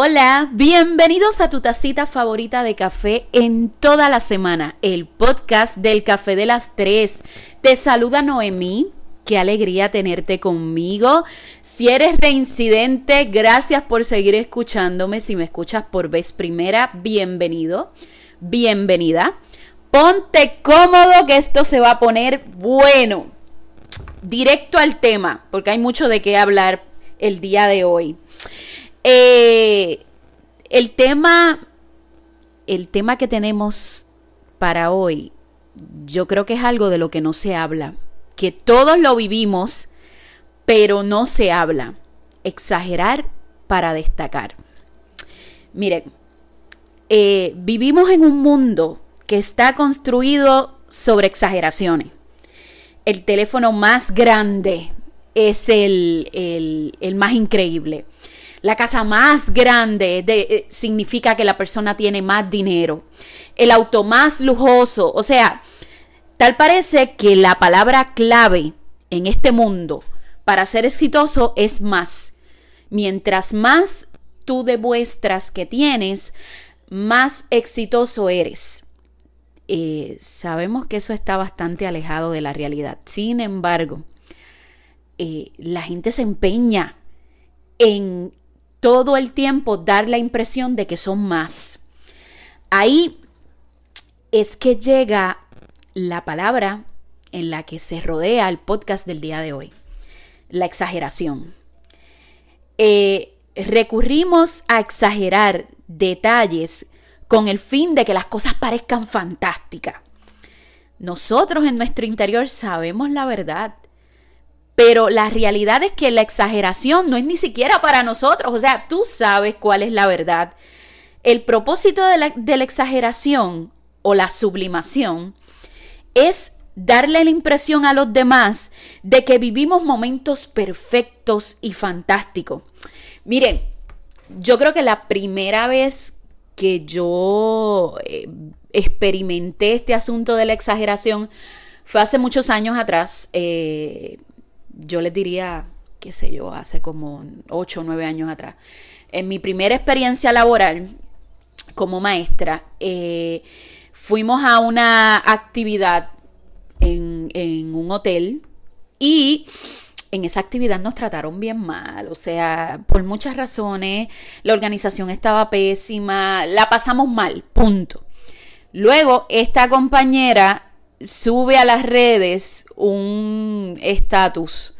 Hola, bienvenidos a tu tacita favorita de café en toda la semana, el podcast del café de las tres. Te saluda Noemí, qué alegría tenerte conmigo. Si eres reincidente, gracias por seguir escuchándome. Si me escuchas por vez primera, bienvenido, bienvenida. Ponte cómodo que esto se va a poner bueno. Directo al tema, porque hay mucho de qué hablar el día de hoy. Eh, el tema, el tema que tenemos para hoy, yo creo que es algo de lo que no se habla, que todos lo vivimos, pero no se habla. Exagerar para destacar. Miren, eh, vivimos en un mundo que está construido sobre exageraciones. El teléfono más grande es el, el, el más increíble. La casa más grande eh, significa que la persona tiene más dinero. El auto más lujoso. O sea, tal parece que la palabra clave en este mundo para ser exitoso es más. Mientras más tú demuestras que tienes, más exitoso eres. Eh, sabemos que eso está bastante alejado de la realidad. Sin embargo, eh, la gente se empeña en todo el tiempo dar la impresión de que son más. Ahí es que llega la palabra en la que se rodea el podcast del día de hoy, la exageración. Eh, recurrimos a exagerar detalles con el fin de que las cosas parezcan fantásticas. Nosotros en nuestro interior sabemos la verdad pero la realidad es que la exageración no es ni siquiera para nosotros. O sea, tú sabes cuál es la verdad. El propósito de la, exageración o la sublimación es darle la impresión a los demás de que vivimos momentos perfectos y fantásticos. Miren, yo creo que la primera vez que yo eh, experimenté este asunto de la exageración fue hace muchos años atrás. Eh, yo les diría, qué sé yo, hace como 8 o 9 años atrás. En mi primera experiencia laboral como maestra, eh, fuimos a una actividad en, en un hotel y en esa actividad nos trataron bien mal, o sea, por muchas razones, la organización estaba pésima, la pasamos mal, punto. Luego, esta compañera sube a las redes un estatus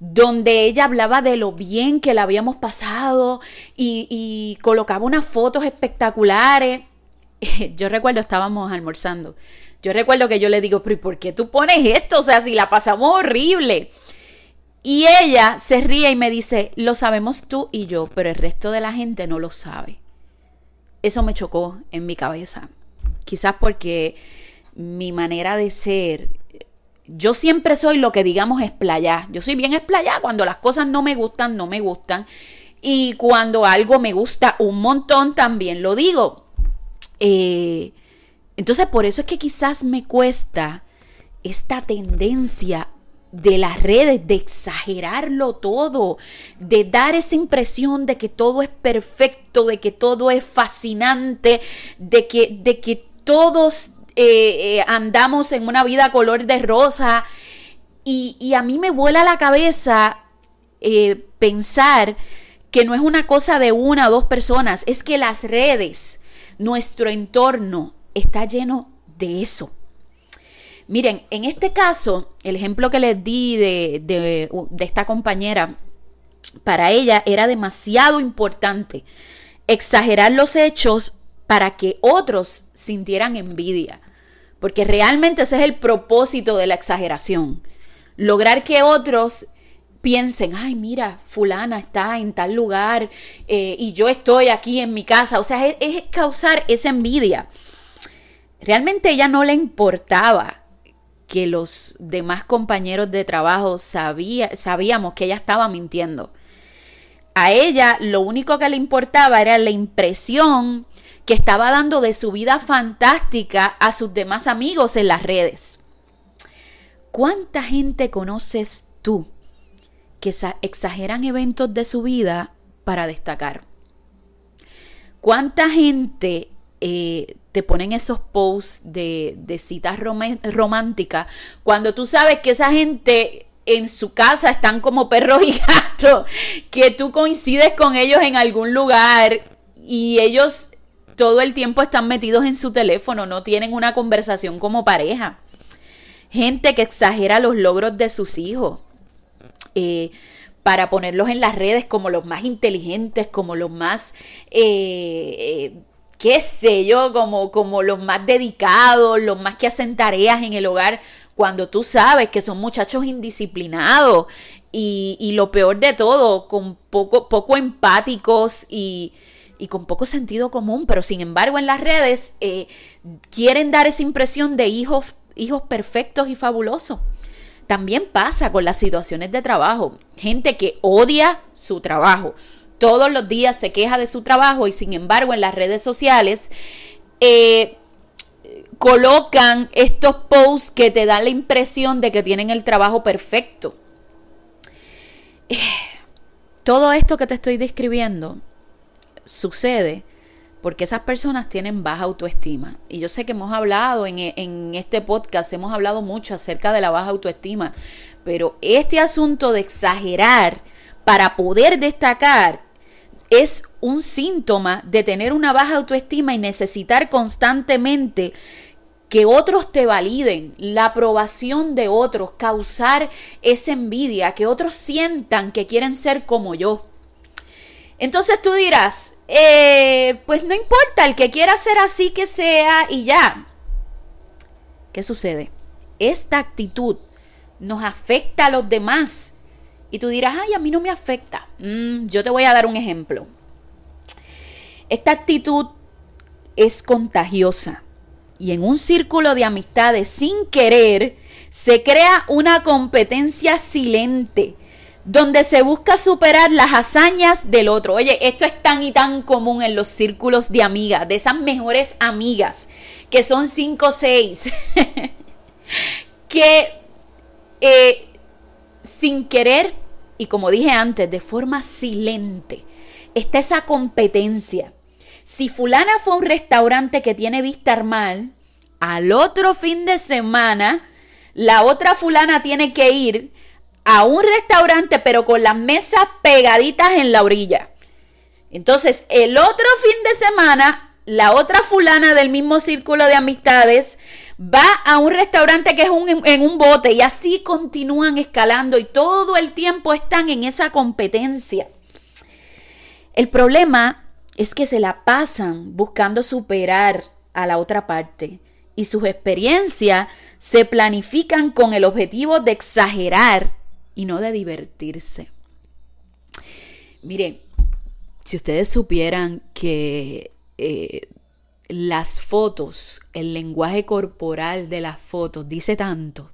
donde ella hablaba de lo bien que la habíamos pasado y, colocaba unas fotos espectaculares. Yo recuerdo, estábamos almorzando. Yo recuerdo que yo le digo, pero ¿por qué tú pones esto? O sea, si la pasamos horrible. Y ella se ríe y me dice, lo sabemos tú y yo, pero el resto de la gente no lo sabe. Eso me chocó en mi cabeza. Quizás porque mi manera de ser, yo siempre soy lo que digamos esplayá. Yo soy bien esplayá. Cuando las cosas no me gustan, no me gustan. Y cuando algo me gusta un montón, también lo digo. Eh, entonces, por eso es que quizás me cuesta esta tendencia de las redes, de exagerarlo todo, de dar esa impresión de que todo es perfecto, de que todo es fascinante, de que, de que todos eh, eh, andamos en una vida color de rosa. Y, a mí me vuela la cabeza eh, pensar que no es una cosa de una o dos personas, es que las redes, nuestro entorno está lleno de eso. Miren, en este caso, el ejemplo que les di de, de, esta compañera, para ella era demasiado importante exagerar los hechos para que otros sintieran envidia. Porque realmente ese es el propósito de la exageración. Lograr que otros piensen, ay, mira, fulana está en tal lugar eh, y yo estoy aquí en mi casa. O sea, es, es, causar esa envidia. Realmente ella no le importaba que los demás compañeros de trabajo sabía, sabíamos que ella estaba mintiendo. A ella lo único que le importaba era la impresión que estaba dando de su vida fantástica a sus demás amigos en las redes. ¿Cuánta gente conoces tú que exageran eventos de su vida para destacar? ¿Cuánta gente eh, te ponen esos posts de, citas románticas cuando tú sabes que esa gente en su casa están como perros y gatos, que tú coincides con ellos en algún lugar y ellos todo el tiempo están metidos en su teléfono, no tienen una conversación como pareja. Gente que exagera los logros de sus hijos. Eh, para ponerlos en las redes como los más inteligentes, como los más eh, eh, qué sé yo, como, como los más dedicados, los más que hacen tareas en el hogar, cuando tú sabes que son muchachos indisciplinados y, lo peor de todo, con poco, poco empáticos y, con poco sentido común, pero sin embargo en las redes eh, quieren dar esa impresión de hijos, hijos perfectos y fabulosos. También pasa con las situaciones de trabajo. Gente que odia su trabajo, todos los días se queja de su trabajo y sin embargo en las redes sociales eh, colocan estos posts que te dan la impresión de que tienen el trabajo perfecto. Eh, todo esto que te estoy describiendo sucede porque esas personas tienen baja autoestima. Y yo sé que hemos hablado en, en, este podcast, hemos hablado mucho acerca de la baja autoestima, pero este asunto de exagerar para poder destacar es un síntoma de tener una baja autoestima y necesitar constantemente que otros te validen, la aprobación de otros, causar esa envidia, que otros sientan que quieren ser como yo. Entonces tú dirás, eh, pues no importa, el que quiera ser así que sea y ya. ¿Qué sucede? Esta actitud nos afecta a los demás y tú dirás, ay, a mí no me afecta. Mm, yo te voy a dar un ejemplo. Esta actitud es contagiosa y en un círculo de amistades sin querer se crea una competencia silente donde se busca superar las hazañas del otro. Oye, esto es tan y tan común en los círculos de amigas, de esas mejores amigas, que son cinco o seis, que eh, sin querer y como dije antes, de forma silente, está esa competencia. Si fulana fue a un restaurante que tiene vista mal, al otro fin de semana, la otra fulana tiene que ir a un restaurante, pero con las mesas pegaditas en la orilla. Entonces, el otro fin de semana, la otra fulana del mismo círculo de amistades va a un restaurante que es en un bote y así continúan escalando y todo el tiempo están en esa competencia. El problema es que se la pasan buscando superar a la otra parte y sus experiencias se planifican con el objetivo de exagerar y no de divertirse. Miren, si ustedes supieran que eh, las fotos, el lenguaje corporal de las fotos dice tanto.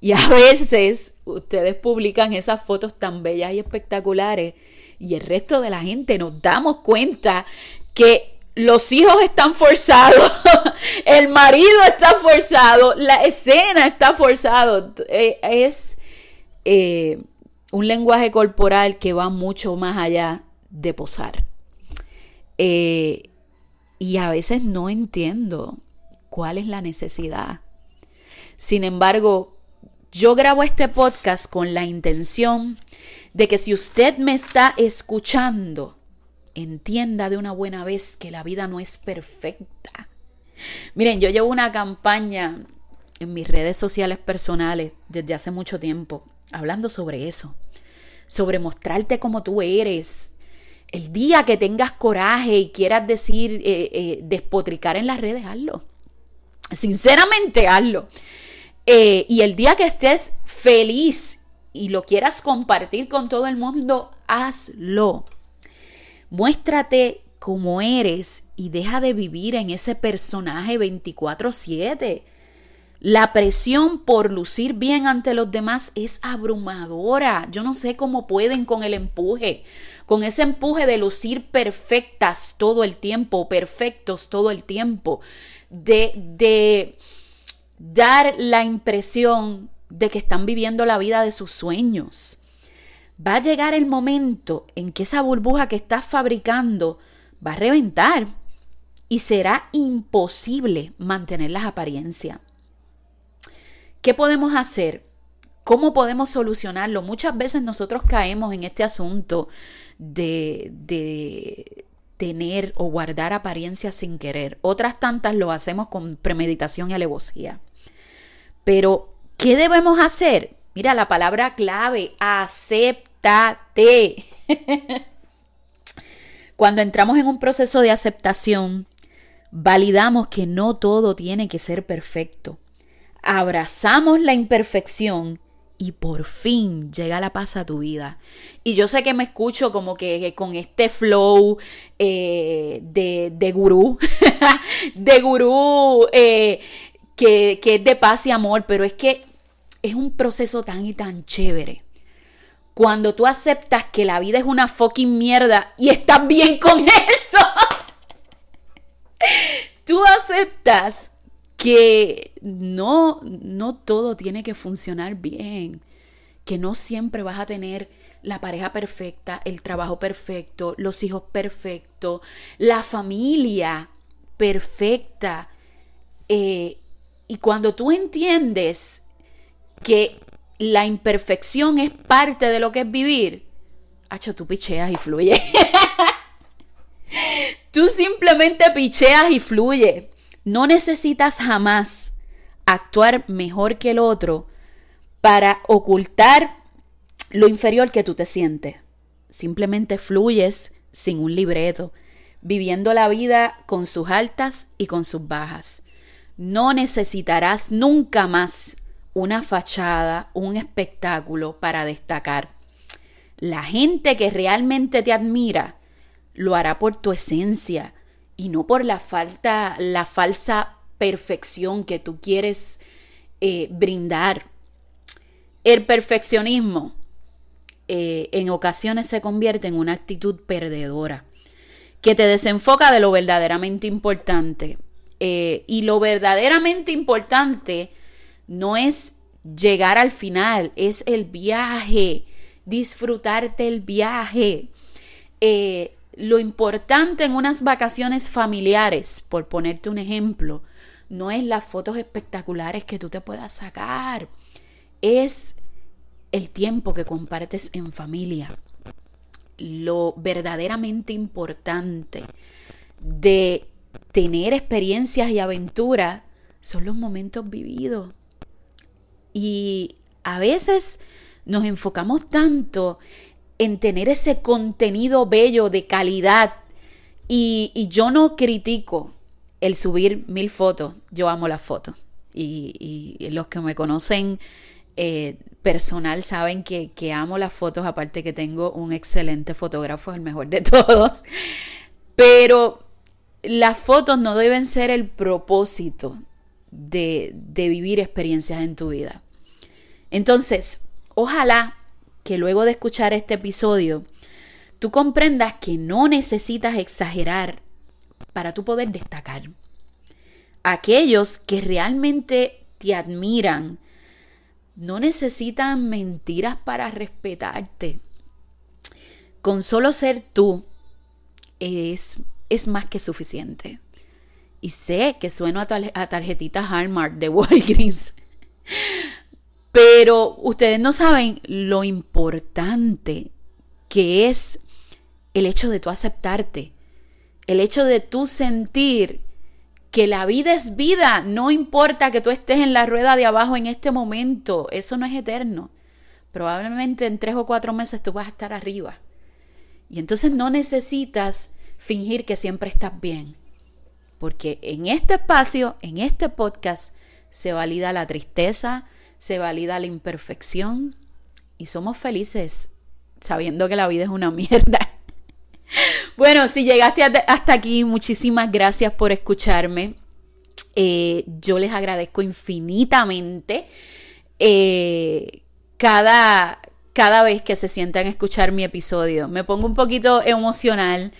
Y a veces ustedes publican esas fotos tan bellas y espectaculares y el resto de la gente nos damos cuenta que los hijos están forzados, el marido está forzado, la escena está forzado. Eh, es eh, un lenguaje corporal que va mucho más allá de posar. Eh, y a veces no entiendo cuál es la necesidad. Sin embargo, yo grabo este podcast con la intención de que si usted me está escuchando, entienda de una buena vez que la vida no es perfecta. Miren, yo llevo una campaña en mis redes sociales personales desde hace mucho tiempo, hablando sobre eso, sobre mostrarte como tú eres, el día que tengas coraje y quieras decir, eh, eh, despotricar en las redes, hazlo. Sinceramente, hazlo. Eh, y el día que estés feliz y lo quieras compartir con todo el mundo, hazlo. Muéstrate como eres y deja de vivir en ese personaje 24/7. La presión por lucir bien ante los demás es abrumadora. Yo no sé cómo pueden con el empuje, con ese empuje de lucir perfectas todo el tiempo, perfectos todo el tiempo, de, de dar la impresión de que están viviendo la vida de sus sueños. Va a llegar el momento en que esa burbuja que estás fabricando va a reventar y será imposible mantener las apariencias. ¿Qué podemos hacer? ¿Cómo podemos solucionarlo? Muchas veces nosotros caemos en este asunto de, de tener o guardar apariencias sin querer. Otras tantas lo hacemos con premeditación y alevosía. Pero, ¿qué debemos hacer? Mira la palabra clave, acéptate. Cuando entramos en un proceso de aceptación, validamos que no todo tiene que ser perfecto. Abrazamos la imperfección y por fin llega la paz a tu vida. Y yo sé que me escucho como que, con este flow eh, de, de, gurú, de gurú eh, que, que es de paz y amor, pero es que es un proceso tan y tan chévere. Cuando tú aceptas que la vida es una fucking mierda y estás bien con eso. tú aceptas que no, no todo tiene que funcionar bien, que no siempre vas a tener la pareja perfecta, el trabajo perfecto, los hijos perfectos, la familia perfecta. Eh, y cuando tú entiendes que la imperfección es parte de lo que es vivir, hacho, tú picheas y fluye. tú simplemente picheas y fluye. No necesitas jamás actuar mejor que el otro para ocultar lo inferior que tú te sientes. Simplemente fluyes sin un libreto, viviendo la vida con sus altas y con sus bajas. No necesitarás nunca más una fachada, un espectáculo para destacar. La gente que realmente te admira lo hará por tu esencia, y no por la falta, la falsa perfección que tú quieres eh, brindar. El perfeccionismo eh, en ocasiones se convierte en una actitud perdedora que te desenfoca de lo verdaderamente importante. Eh, y lo verdaderamente importante no es llegar al final, es el viaje, disfrutarte el viaje. Lo importante en unas vacaciones familiares, por ponerte un ejemplo, no es las fotos espectaculares que tú te puedas sacar, es el tiempo que compartes en familia. Lo verdaderamente importante de tener experiencias y aventuras son los momentos vividos. Y a veces nos enfocamos tanto en tener ese contenido bello de calidad. Y, yo no critico el subir mil fotos, yo amo las fotos. Y, los que me conocen eh, personal saben que, amo las fotos, aparte que tengo un excelente fotógrafo, el mejor de todos. Pero las fotos no deben ser el propósito de vivir experiencias en tu vida. Entonces, ojalá que luego de escuchar este episodio, tú comprendas que no necesitas exagerar para tú poder destacar. Aquellos que realmente te admiran no necesitan mentiras para respetarte. Con solo ser tú es, es más que suficiente. Y sé que sueno a, a tarjetita Hallmark de Walgreens, pero ustedes no saben lo importante que es el hecho de tú aceptarte, el hecho de tú sentir que la vida es vida, no importa que tú estés en la rueda de abajo en este momento, eso no es eterno. Probablemente en tres o cuatro meses tú vas a estar arriba. Y entonces no necesitas fingir que siempre estás bien, porque en este espacio, en este podcast, se valida la tristeza, se valida la imperfección y somos felices sabiendo que la vida es una mierda. Bueno, si llegaste hasta aquí, muchísimas gracias por escucharme. Eh, yo les agradezco infinitamente eh, cada, cada vez que se sientan a escuchar mi episodio. Me pongo un poquito emocional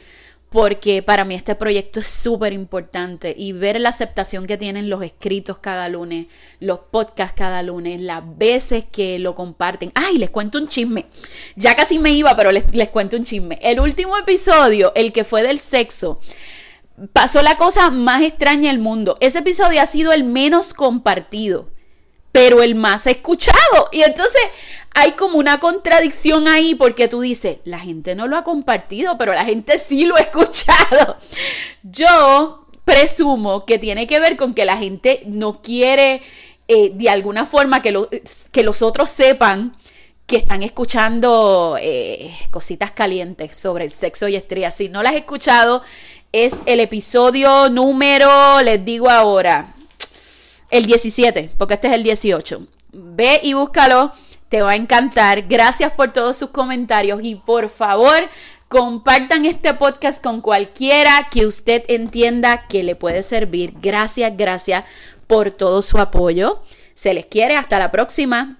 porque para mí este proyecto es súper importante y ver la aceptación que tienen los escritos cada lunes, los podcasts cada lunes, las veces que lo comparten. Ay, les cuento un chisme. Ya casi me iba, pero les, les cuento un chisme. El último episodio, el que fue del sexo, pasó la cosa más extraña del mundo. Ese episodio ha sido el menos compartido pero el más escuchado. Y entonces hay como una contradicción ahí porque tú dices, la gente no lo ha compartido, pero la gente sí lo ha escuchado. Yo presumo que tiene que ver con que la gente no quiere eh, de alguna forma que, que los otros sepan que están escuchando eh, cositas calientes sobre el sexo y estrella. Si no las has escuchado, es el episodio número, les digo ahora, el 17, porque este es el 18. Ve y búscalo, te va a encantar. Gracias por todos sus comentarios y por favor compartan este podcast con cualquiera que usted entienda que le puede servir. Gracias, gracias por todo su apoyo. Se les quiere, hasta la próxima.